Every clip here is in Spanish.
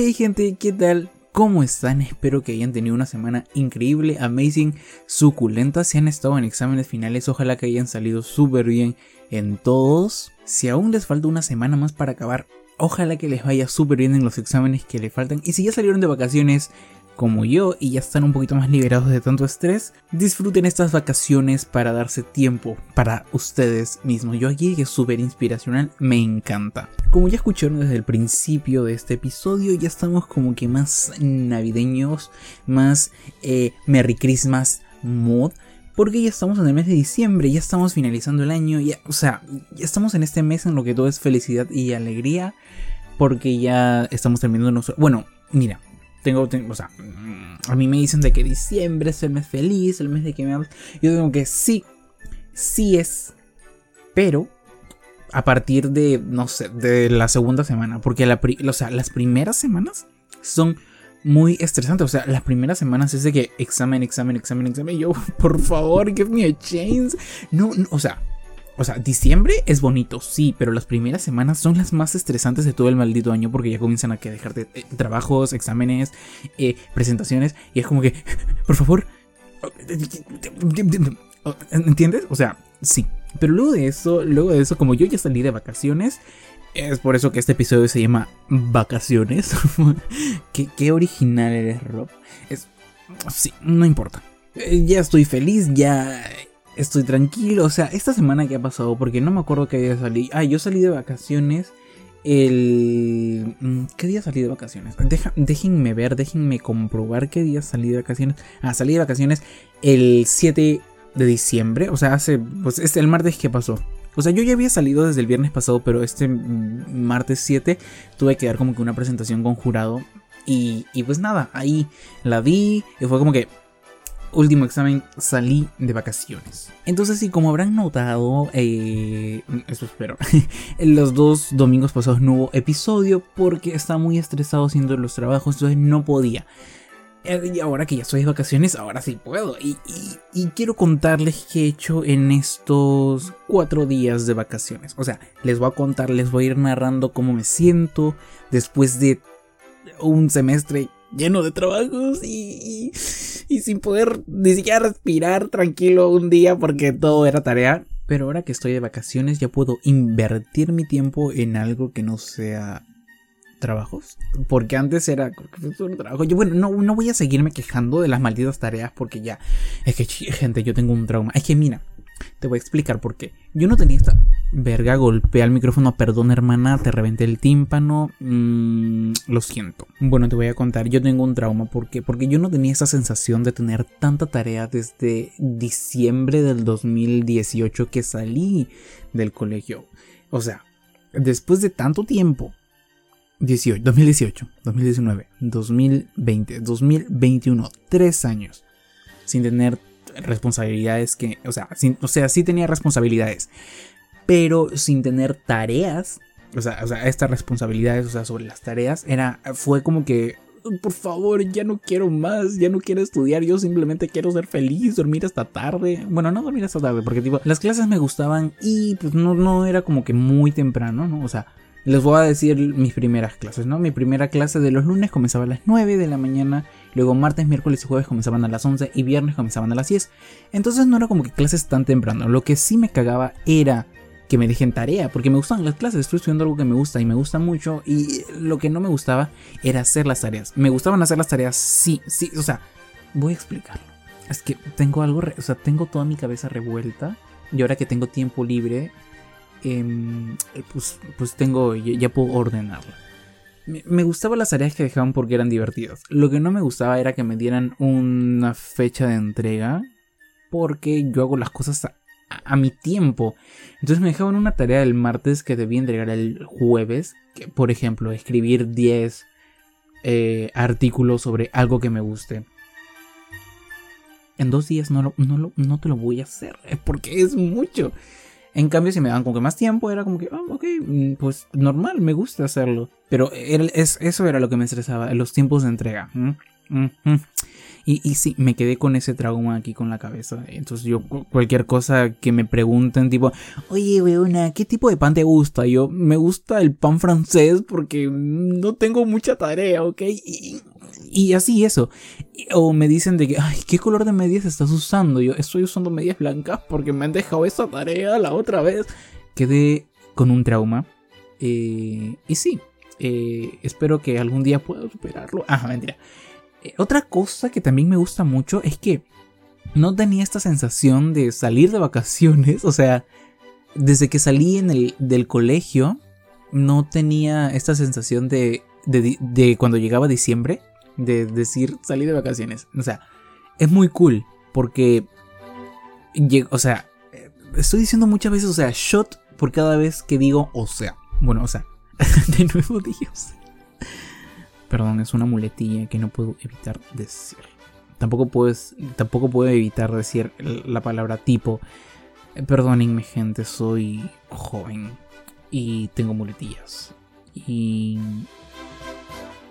Hey gente, ¿qué tal? ¿Cómo están? Espero que hayan tenido una semana increíble, amazing, suculenta. Si han estado en exámenes finales, ojalá que hayan salido súper bien en todos. Si aún les falta una semana más para acabar, ojalá que les vaya súper bien en los exámenes que le faltan. Y si ya salieron de vacaciones, como yo y ya están un poquito más liberados de tanto estrés, disfruten estas vacaciones para darse tiempo para ustedes mismos. Yo aquí que es súper inspiracional, me encanta. Como ya escucharon desde el principio de este episodio, ya estamos como que más navideños, más eh, Merry Christmas mod porque ya estamos en el mes de diciembre, ya estamos finalizando el año, ya, o sea, ya estamos en este mes en lo que todo es felicidad y alegría, porque ya estamos terminando nuestro... Bueno, mira, tengo, o sea, a mí me dicen de que diciembre es el mes feliz, el mes de que me Yo digo que sí, sí es, pero a partir de, no sé, de la segunda semana, porque las primeras semanas son muy estresantes, o sea, las primeras semanas es de que examen, examen, examen, examen, yo, por favor, give me a chance. No, no o sea, o sea, diciembre es bonito, sí, pero las primeras semanas son las más estresantes de todo el maldito año porque ya comienzan a que dejarte eh, trabajos, exámenes, eh, presentaciones y es como que, por favor, ¿entiendes? O sea, sí. Pero luego de eso, luego de eso, como yo ya salí de vacaciones, es por eso que este episodio se llama Vacaciones. ¿Qué, original eres, Rob. Es, sí, no importa. Eh, ya estoy feliz, ya estoy tranquilo. O sea, esta semana que ha pasado, porque no me acuerdo qué día salí. Ah, yo salí de vacaciones el... Mm, ¿Qué día salí de vacaciones? déjenme ver, déjenme comprobar qué día salí de vacaciones. Ah, salí de vacaciones el 7 de diciembre. O sea, hace... Pues es el martes que pasó. O sea, yo ya había salido desde el viernes pasado, pero este martes 7 tuve que dar como que una presentación con jurado. Y, y pues nada, ahí la vi y fue como que último examen salí de vacaciones. Entonces, sí, como habrán notado, eh, eso espero, los dos domingos pasados no hubo episodio porque estaba muy estresado haciendo los trabajos, entonces no podía. Eh, y ahora que ya estoy de vacaciones, ahora sí puedo. Y, y, quiero contarles qué he hecho en estos cuatro días de vacaciones. O sea, les voy a contar, les voy a ir narrando cómo me siento después de un semestre lleno de trabajos y, y, sin poder ni siquiera respirar tranquilo un día porque todo era tarea. Pero ahora que estoy de vacaciones ya puedo invertir mi tiempo en algo que no sea trabajos. Porque antes era trabajo. Yo, bueno, no, no voy a seguirme quejando de las malditas tareas porque ya. Es que, gente, yo tengo un trauma. Es que, mira, te voy a explicar por qué. Yo no tenía esta. Verga, golpea el micrófono. Perdón, hermana, te reventé el tímpano. Mm, lo siento. Bueno, te voy a contar. Yo tengo un trauma. ¿Por qué? Porque yo no tenía esa sensación de tener tanta tarea desde diciembre del 2018 que salí del colegio. O sea, después de tanto tiempo 18, 2018, 2019, 2020, 2021, tres años sin tener responsabilidades que, o sea, o sea, sí tenía responsabilidades, pero sin tener tareas, o sea, o sea, estas responsabilidades, o sea, sobre las tareas, era, fue como que, por favor, ya no quiero más, ya no quiero estudiar, yo simplemente quiero ser feliz, dormir hasta tarde, bueno, no dormir hasta tarde, porque tipo, las clases me gustaban y pues no, no era como que muy temprano, ¿no? O sea, les voy a decir mis primeras clases, ¿no? Mi primera clase de los lunes comenzaba a las 9 de la mañana, luego martes, miércoles y jueves comenzaban a las 11 y viernes comenzaban a las 10. Entonces no era como que clases tan temprano. Lo que sí me cagaba era que me dejen tarea, porque me gustaban las clases, estoy estudiando algo que me gusta y me gusta mucho y lo que no me gustaba era hacer las tareas. Me gustaban hacer las tareas, sí, sí, o sea, voy a explicarlo. Es que tengo algo, o sea, tengo toda mi cabeza revuelta y ahora que tengo tiempo libre, Em, pues, pues tengo, ya, puedo ordenarla. Me, gustaban las tareas que dejaban porque eran divertidas. Lo que no me gustaba era que me dieran una fecha de entrega porque yo hago las cosas a, mi tiempo. Entonces me dejaban una tarea el martes que debía entregar el jueves. Que, por ejemplo, escribir 10 eh, artículos sobre algo que me guste. En dos días no, no, no te lo voy a hacer porque es mucho. En cambio, si me daban como que más tiempo, era como que, oh, ok, mm, pues normal, me gusta hacerlo. Pero es, eso era lo que me estresaba, los tiempos de entrega. Y, y sí, me quedé con ese trauma aquí con la cabeza. Entonces yo cualquier cosa que me pregunten, tipo, oye, weona, ¿qué tipo de pan te gusta? Yo, me gusta el pan francés porque no tengo mucha tarea, ¿ok? Y, y así eso. O me dicen de que, ay, ¿qué color de medias estás usando? Yo estoy usando medias blancas porque me han dejado esa tarea la otra vez. Quedé con un trauma. Eh, y sí, eh, espero que algún día pueda superarlo. Ah, mentira. Eh, otra cosa que también me gusta mucho es que no tenía esta sensación de salir de vacaciones. O sea, desde que salí en el, del colegio, no tenía esta sensación de, de, cuando llegaba diciembre, de decir salí de vacaciones. O sea, es muy cool porque, o sea, estoy diciendo muchas veces, o sea, shot por cada vez que digo, o sea, bueno, o sea, de nuevo Dios. Perdón, es una muletilla que no puedo evitar decir. Tampoco, puedes, tampoco puedo evitar decir la palabra tipo. Eh, perdónenme, gente, soy joven y tengo muletillas. Y.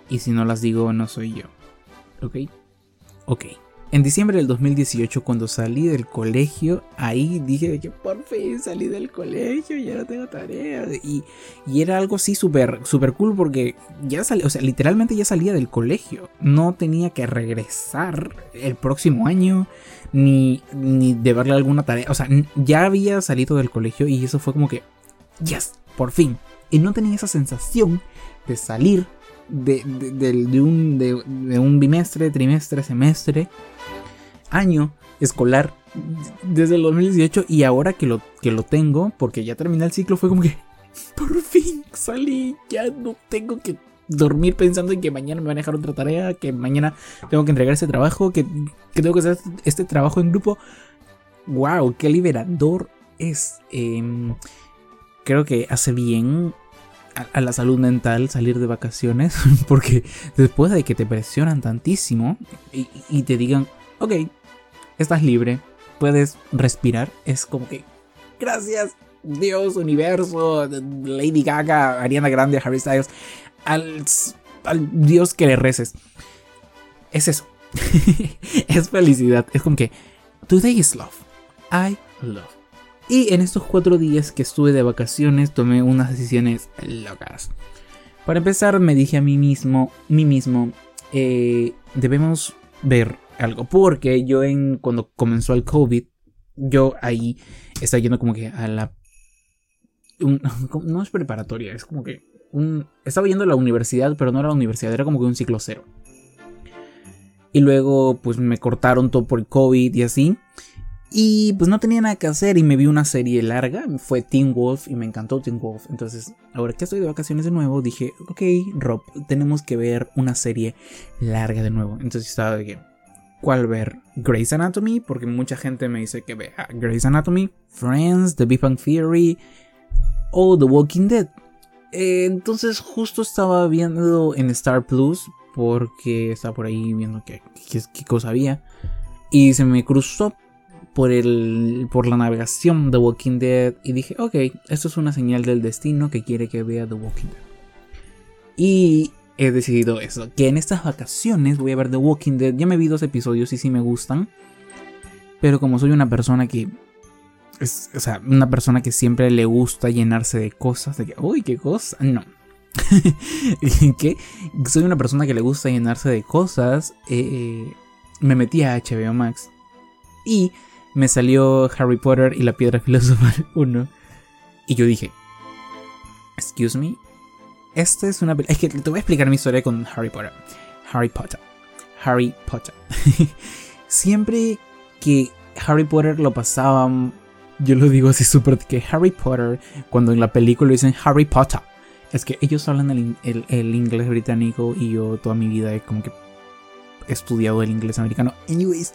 Y si no las digo, no soy yo. ¿Ok? Ok. En diciembre del 2018, cuando salí del colegio, ahí dije que por fin salí del colegio, ya no tengo tarea. Y, era algo así súper super cool porque ya salí, o sea, literalmente ya salía del colegio. No tenía que regresar el próximo año, ni, ni deberle alguna tarea. O sea, ya había salido del colegio y eso fue como que, yes, por fin. Y no tenía esa sensación de salir de, un, de, un bimestre, trimestre, semestre año escolar desde el 2018 y ahora que lo, que lo tengo, porque ya terminé el ciclo, fue como que por fin salí, ya no tengo que dormir pensando en que mañana me van a dejar otra tarea, que mañana tengo que entregar ese trabajo, que, tengo que hacer este trabajo en grupo. ¡Wow! ¡Qué liberador es! Em, creo que hace bien a, la salud mental salir de vacaciones, porque después de que te presionan tantísimo y, te digan, ok, estás libre, puedes respirar. Es como que, gracias Dios, universo, Lady Gaga, Ariana Grande, Harry Styles, al, al Dios que le reces. Es eso. es felicidad. Es como que, today is love. I love. Y en estos cuatro días que estuve de vacaciones tomé unas decisiones locas. Para empezar me dije a mí mismo, mí mismo, eh, debemos ver algo. Porque yo en cuando comenzó el COVID, yo ahí estaba yendo como que a la... no es preparatoria, es como que... Estaba yendo a la universidad, pero no era la universidad, era como que un ciclo cero. Y luego pues me cortaron todo por el COVID y así. Y pues no tenía nada que hacer y me vi una serie larga, fue Teen Wolf y me encantó Teen Wolf. Entonces, ahora que estoy de vacaciones de nuevo, dije, ok, Rob, tenemos que ver una serie larga de nuevo. Entonces estaba de que, cuál ver. Grey's Anatomy, porque mucha gente me dice que vea Grey's Anatomy, Friends, The Big Bang Theory o The Walking Dead. Eh, entonces justo estaba viendo en Star Plus, porque estaba por ahí viendo qué, qué, cosa había. Y se me cruzó por, el, por la navegación The Walking Dead y dije, ok, esto es una señal del destino que quiere que vea The Walking Dead. Y he decidido eso, que en estas vacaciones voy a ver The Walking Dead. Ya me vi dos episodios y sí me gustan. Pero como soy una persona que... Es, o sea, una persona que siempre le gusta llenarse de cosas, de que, uy, qué cosa, no. que soy una persona que le gusta llenarse de cosas, eh, me metí a HBO Max y me salió Harry Potter y la Piedra Filosofal 1. Y yo dije, excuse me, esta es una Es que te voy a explicar mi historia con Harry Potter. Harry Potter. Harry Potter. Siempre que Harry Potter lo pasaban. Yo lo digo así súper que Harry Potter, cuando en la película dicen Harry Potter, es que ellos hablan el, inglés británico y yo toda mi vida he como que estudiado el inglés americano. Anyways,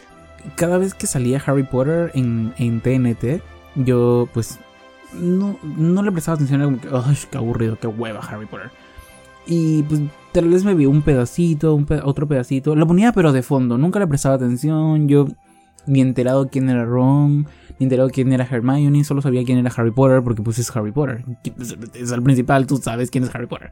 cada vez que salía Harry Potter en, en TNT, yo pues no, no le prestaba atención, era como que, ay, qué aburrido, qué hueva Harry Potter. Y pues tal vez me vi un pedacito, un otro pedacito, lo ponía pero de fondo, nunca le prestaba atención, yo ni enterado quién era Ron, ni enterado quién era Hermione, solo sabía quién era Harry Potter porque pues es Harry Potter, es el principal, tú sabes quién es Harry Potter.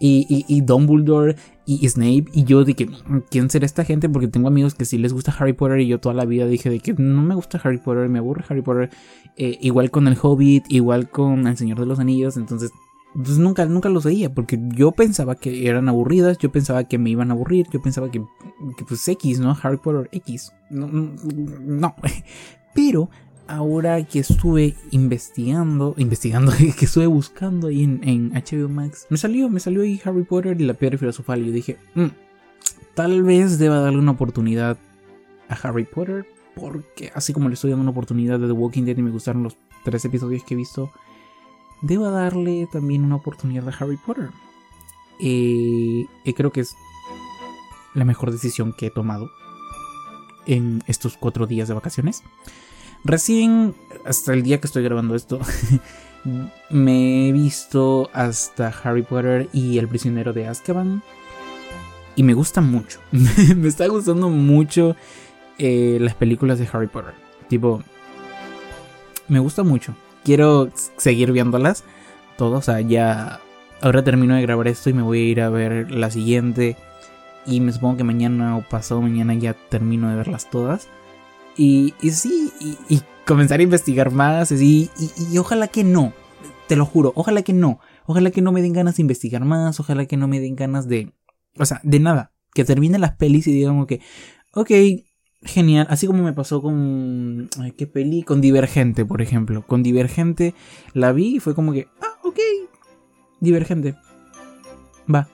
Y, y, Dumbledore y Snape. Y yo dije, ¿quién será esta gente? Porque tengo amigos que sí les gusta Harry Potter. Y yo toda la vida dije de que no me gusta Harry Potter, me aburre Harry Potter. Eh, igual con el Hobbit, igual con El Señor de los Anillos. Entonces, pues nunca, nunca los veía. Porque yo pensaba que eran aburridas. Yo pensaba que me iban a aburrir. Yo pensaba que, que pues X, ¿no? Harry Potter X. No, no. Pero ahora que estuve investigando, investigando, que estuve buscando ahí en, HBO Max, me salió, me salió ahí Harry Potter y la piedra filosofal y yo dije, mm, tal vez deba darle una oportunidad a Harry Potter, porque así como le estoy dando una oportunidad de The Walking Dead y me gustaron los tres episodios que he visto, deba darle también una oportunidad a Harry Potter. Eh, creo que es la mejor decisión que he tomado en estos cuatro días de vacaciones. Recién, hasta el día que estoy grabando esto, me he visto hasta Harry Potter y El prisionero de Azkaban. Y me gusta mucho. me está gustando mucho eh, las películas de Harry Potter. Tipo, me gusta mucho. Quiero seguir viéndolas todas. O sea, ya ahora termino de grabar esto y me voy a ir a ver la siguiente. Y me supongo que mañana o pasado mañana ya termino de verlas todas. Y, sí, y, comenzar a investigar más, y, ojalá que no, te lo juro, ojalá que no, ojalá que no me den ganas de investigar más, ojalá que no me den ganas de, o sea, de nada, que termine las pelis y digan que, ok, genial, así como me pasó con, ¿qué peli? Con Divergente, por ejemplo, con Divergente la vi y fue como que, ah, ok, Divergente, va,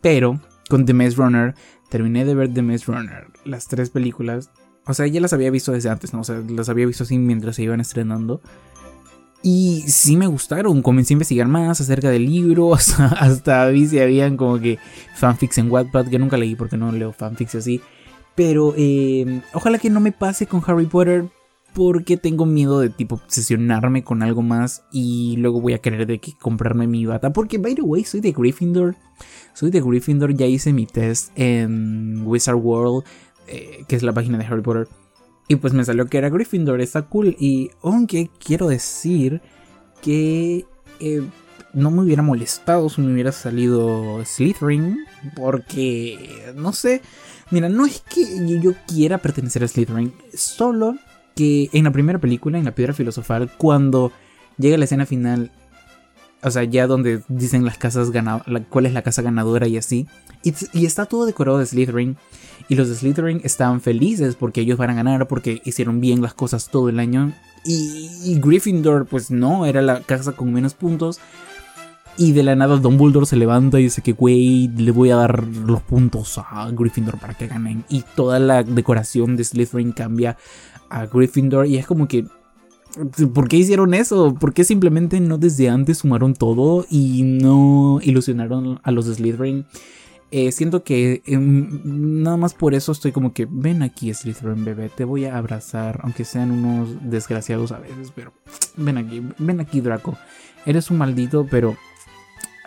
pero con The Maze Runner, terminé de ver The Maze Runner, las tres películas, o sea, ya las había visto desde antes, ¿no? O sea, las había visto así mientras se iban estrenando. Y sí me gustaron, comencé a investigar más acerca del libro, hasta, vi si habían como que fanfics en Wattpad, que nunca leí porque no leo fanfics así. Pero eh, ojalá que no me pase con Harry Potter porque tengo miedo de tipo obsesionarme con algo más y luego voy a querer de que comprarme mi bata. Porque, by the way, soy de Gryffindor. Soy de Gryffindor, ya hice mi test en Wizard World eh, que es la página de Harry Potter. Y pues me salió que era Gryffindor, está cool. Y aunque quiero decir que eh, no me hubiera molestado si me hubiera salido Slytherin. Porque, no sé, mira, no es que yo quiera pertenecer a Slytherin. Solo que en la primera película, en la piedra filosofal, cuando llega la escena final o sea, ya donde dicen las casas cuál es la casa ganadora y así. Y, está todo decorado de Slytherin. Y los de Slytherin estaban felices porque ellos van a ganar, porque hicieron bien las cosas todo el año. Y, Gryffindor, pues no, era la casa con menos puntos. Y de la nada Dumbledore se levanta y dice que, güey, le voy a dar los puntos a Gryffindor para que ganen. Y toda la decoración de Slytherin cambia a Gryffindor. Y es como que ¿Por qué hicieron eso? ¿Por qué simplemente no desde antes sumaron todo y no ilusionaron a los Slytherin? Eh, siento que em, nada más por eso estoy como que ven aquí Slytherin bebé, te voy a abrazar, aunque sean unos desgraciados a veces, pero ven aquí, ven aquí Draco, eres un maldito, pero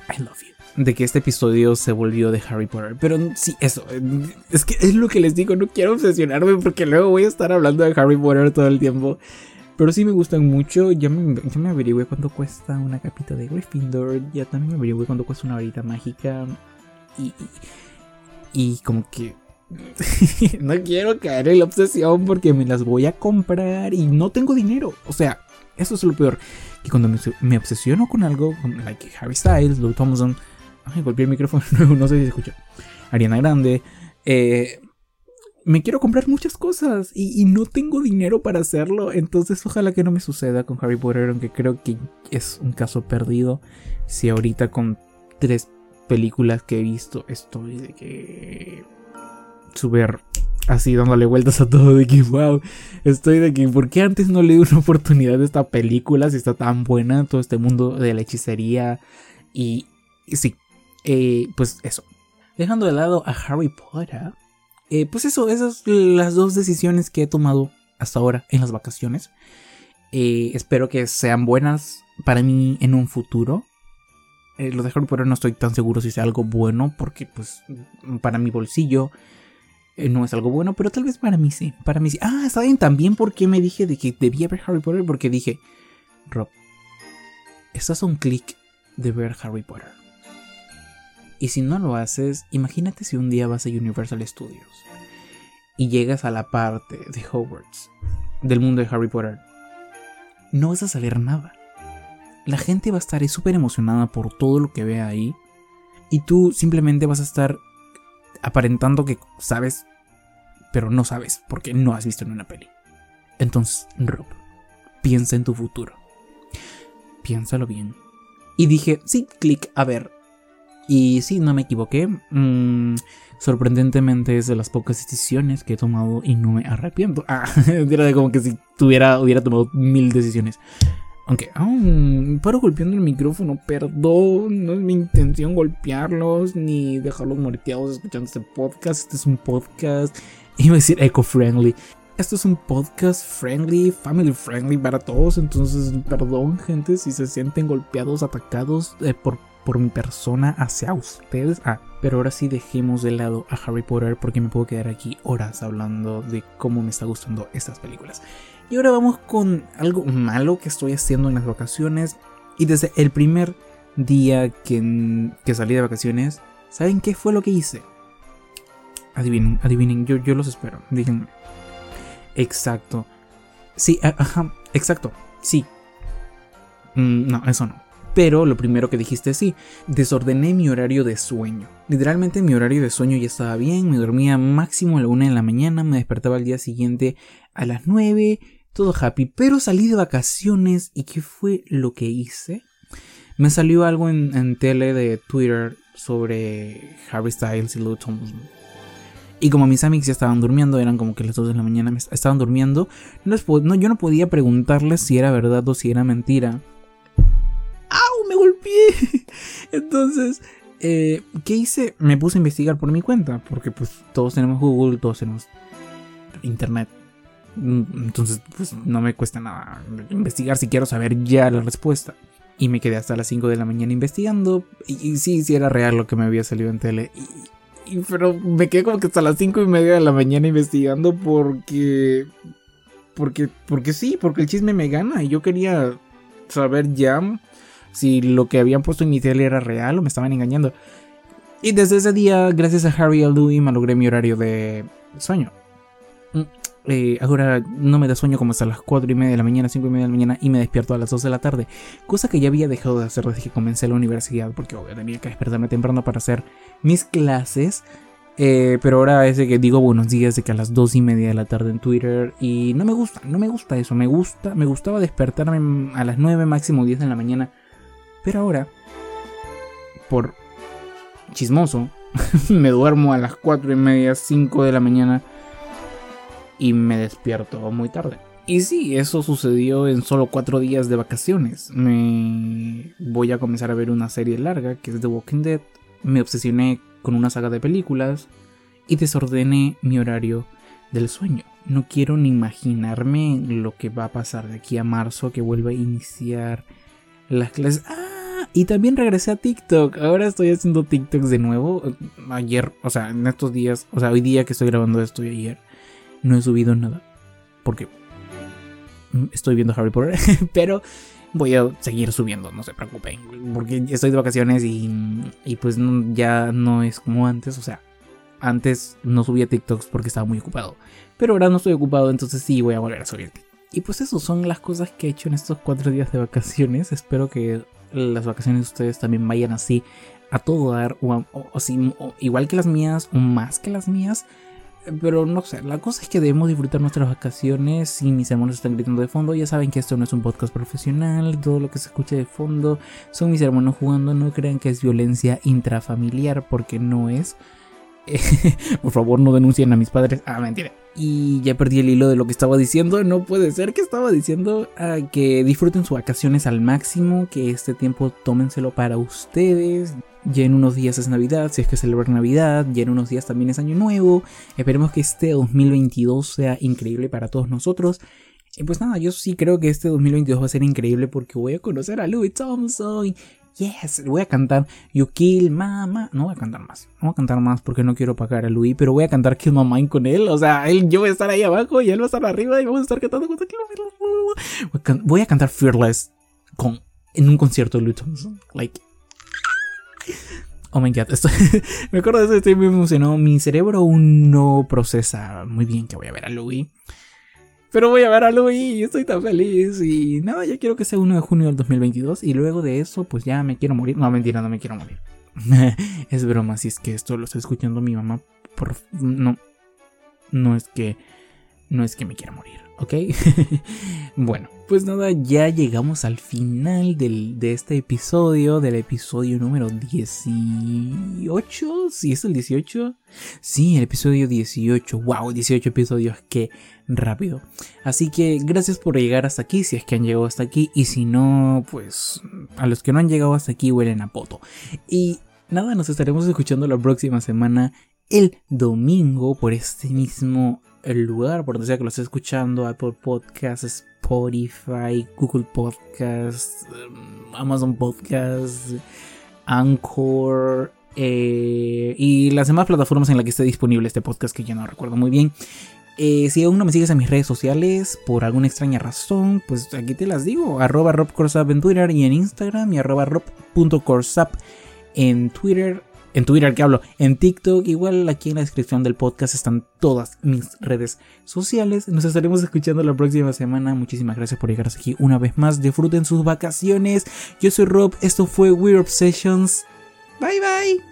I love you. De que este episodio se volvió de Harry Potter. Pero sí, eso. Es que es lo que les digo, no quiero obsesionarme porque luego voy a estar hablando de Harry Potter todo el tiempo. Pero sí me gustan mucho. Ya me, ya me averigüé cuánto cuesta una capita de Gryffindor. Ya también me averigüé cuánto cuesta una varita mágica. Y, y, como que no quiero caer en la obsesión porque me las voy a comprar y no tengo dinero. O sea, eso es lo peor. Que cuando me, obsesiono con algo, como like Harry Styles, Lou Thompson, ay, golpeé el micrófono, no sé si se escucha. Ariana Grande, eh, me quiero comprar muchas cosas y, no tengo dinero para hacerlo. Entonces ojalá que no me suceda con Harry Potter, aunque creo que es un caso perdido. Si ahorita con tres películas que he visto estoy de que... Súper así dándole vueltas a todo de que wow, estoy de que ¿por qué antes no le di una oportunidad a esta película si está tan buena todo este mundo de la hechicería y, sí, eh, pues eso. Dejando de lado a Harry Potter, eh, pues eso, esas son las dos decisiones que he tomado hasta ahora en las vacaciones. Eh, espero que sean buenas para mí en un futuro. Eh, lo de Harry Potter no estoy tan seguro si sea algo bueno, porque pues para mi bolsillo no es algo bueno, pero tal vez para mí sí. Para mí sí. Ah, ¿saben también por qué me dije de que debía ver Harry Potter? Porque dije, Rob, estás a un clic de ver Harry Potter. Y si no lo haces, imagínate si un día vas a Universal Studios y llegas a la parte de Hogwarts, del mundo de Harry Potter. No vas a saber nada. La gente va a estar súper emocionada por todo lo que vea ahí. Y tú simplemente vas a estar aparentando que sabes, pero no sabes porque no has visto en una peli. Entonces, Rob, piensa en tu futuro. Piénsalo bien. Y dije, sí, clic, a ver. Y sí, no me equivoqué. Mm, sorprendentemente es de las pocas decisiones que he tomado y no me arrepiento. Ah, era como que si tuviera, hubiera tomado mil decisiones. Aunque, aún paro golpeando el micrófono, perdón, no es mi intención golpearlos ni dejarlos muerteados escuchando este podcast. Este es un podcast, iba a decir eco-friendly. Esto es un podcast friendly, family friendly para todos. Entonces, perdón, gente, si se sienten golpeados, atacados eh, por, por mi persona hacia ustedes. Ah, pero ahora sí dejemos de lado a Harry Potter porque me puedo quedar aquí horas hablando de cómo me está gustando estas películas. Y ahora vamos con algo malo que estoy haciendo en las vacaciones. Y desde el primer día que, que salí de vacaciones, ¿saben qué fue lo que hice? Adivinen, adivinen, yo, yo los espero. Díganme. Exacto. Sí, ajá, exacto. Sí. Mm, no, eso no. Pero lo primero que dijiste sí, desordené mi horario de sueño. Literalmente mi horario de sueño ya estaba bien, me dormía máximo a la una de la mañana, me despertaba al día siguiente a las 9, todo happy, pero salí de vacaciones y ¿qué fue lo que hice? Me salió algo en, tele de Twitter sobre Harry Styles y Lou Thompson. Y como mis amigos ya estaban durmiendo, eran como que las 2 de la mañana, estaban durmiendo, no, yo no podía preguntarles si era verdad o si era mentira. ¡Au! Me golpeé. Entonces, eh, ¿qué hice? Me puse a investigar por mi cuenta, porque pues todos tenemos Google, todos tenemos Internet. Mm, entonces, pues no me cuesta nada investigar si quiero saber ya la respuesta. Y me quedé hasta las 5 de la mañana investigando. Y, sí, sí era real lo que me había salido en tele. Pero me quedé como que hasta las 5 y media de la mañana investigando porque. Porque, porque sí, porque el chisme me gana. Y yo quería saber ya si lo que habían puesto en mi tele era real o me estaban engañando. Y desde ese día, gracias a Harry y Louis, me logré mi horario de sueño. Eh, ahora no me da sueño como hasta las 4 y media de la mañana, 5 y media de la mañana y me despierto a las 2 de la tarde. Cosa que ya había dejado de hacer desde que comencé la universidad porque obvio tenía que despertarme temprano para hacer mis clases. Eh, pero ahora es que digo buenos días de que a las 2 y media de la tarde en Twitter y no me gusta, no me gusta eso, me gusta, me gustaba despertarme a las 9 máximo 10 de la mañana. Pero ahora, por chismoso, me duermo a las 4 y media, 5 de la mañana y me despierto muy tarde. Y sí, eso sucedió en solo cuatro días de vacaciones. Me voy a comenzar a ver una serie larga que es The Walking Dead. Me obsesioné con una saga de películas y desordené mi horario del sueño. No quiero ni imaginarme lo que va a pasar de aquí a marzo que vuelva a iniciar las clases. Ah, y también regresé a TikTok. Ahora estoy haciendo TikToks de nuevo. Ayer, o sea, en estos días, o sea, hoy día que estoy grabando esto y ayer no he subido nada. Porque estoy viendo Harry Potter. pero voy a seguir subiendo, no se preocupen. Porque estoy de vacaciones y, y pues ya no es como antes. O sea, antes no subía TikToks porque estaba muy ocupado. Pero ahora no estoy ocupado, entonces sí voy a volver a subir. Y pues eso son las cosas que he hecho en estos cuatro días de vacaciones. Espero que las vacaciones de ustedes también vayan así a todo dar. O, igual que las mías, o más que las mías. Pero no sé, la cosa es que debemos disfrutar nuestras vacaciones y mis hermanos están gritando de fondo. Ya saben que esto no es un podcast profesional, todo lo que se escucha de fondo son mis hermanos jugando. No crean que es violencia intrafamiliar porque no es. Por favor, no denuncien a mis padres. Ah, mentira. Y ya perdí el hilo de lo que estaba diciendo. No puede ser que estaba diciendo ah, que disfruten sus vacaciones al máximo, que este tiempo tómenselo para ustedes. Ya en unos días es Navidad, si es que celebran Navidad, ya en unos días también es Año Nuevo. Esperemos que este 2022 sea increíble para todos nosotros. Y pues nada, yo sí creo que este 2022 va a ser increíble porque voy a conocer a Louis Thompson. Yes, voy a cantar You Kill Mama. No voy a cantar más. No voy a cantar más porque no quiero pagar a Louis, pero voy a cantar Kill Mind con él. O sea, él, yo voy a estar ahí abajo y él va a estar arriba y vamos a estar cantando. Voy a cantar Fearless con, en un concierto de Louis Thompson. Like, Oh my god, me acuerdo de eso, estoy muy emocionado. Mi cerebro aún no procesa muy bien que voy a ver a Louis. Pero voy a ver a Louis y estoy tan feliz. Y nada, ya quiero que sea 1 de junio del 2022. Y luego de eso, pues ya me quiero morir. No, mentira, no me quiero morir. es broma, si es que esto lo está escuchando mi mamá. Por... No. No es que. No es que me quiera morir. ¿ok? bueno, pues nada, ya llegamos al final de este episodio, del episodio número 18, ¿sí es el 18? Sí, el episodio 18, wow, 18 episodios, qué rápido. Así que gracias por llegar hasta aquí, si es que han llegado hasta aquí, y si no, pues a los que no han llegado hasta aquí huelen a poto. Y nada, nos estaremos escuchando la próxima semana, el domingo, por este mismo el lugar por donde sea que lo esté escuchando, Apple Podcasts, Spotify, Google Podcasts, em, Amazon Podcasts, Anchor eh, y las demás plataformas en las que esté disponible este podcast que ya no recuerdo muy bien. Eh, si aún no me sigues en mis redes sociales por alguna extraña razón, pues aquí te las digo. Arroba en Twitter y en Instagram y arroba rob.corsap en Twitter en Twitter que hablo, en TikTok, igual aquí en la descripción del podcast están todas mis redes sociales. Nos estaremos escuchando la próxima semana. Muchísimas gracias por llegar aquí una vez más. Disfruten sus vacaciones. Yo soy Rob, esto fue Weird Obsessions. Bye bye.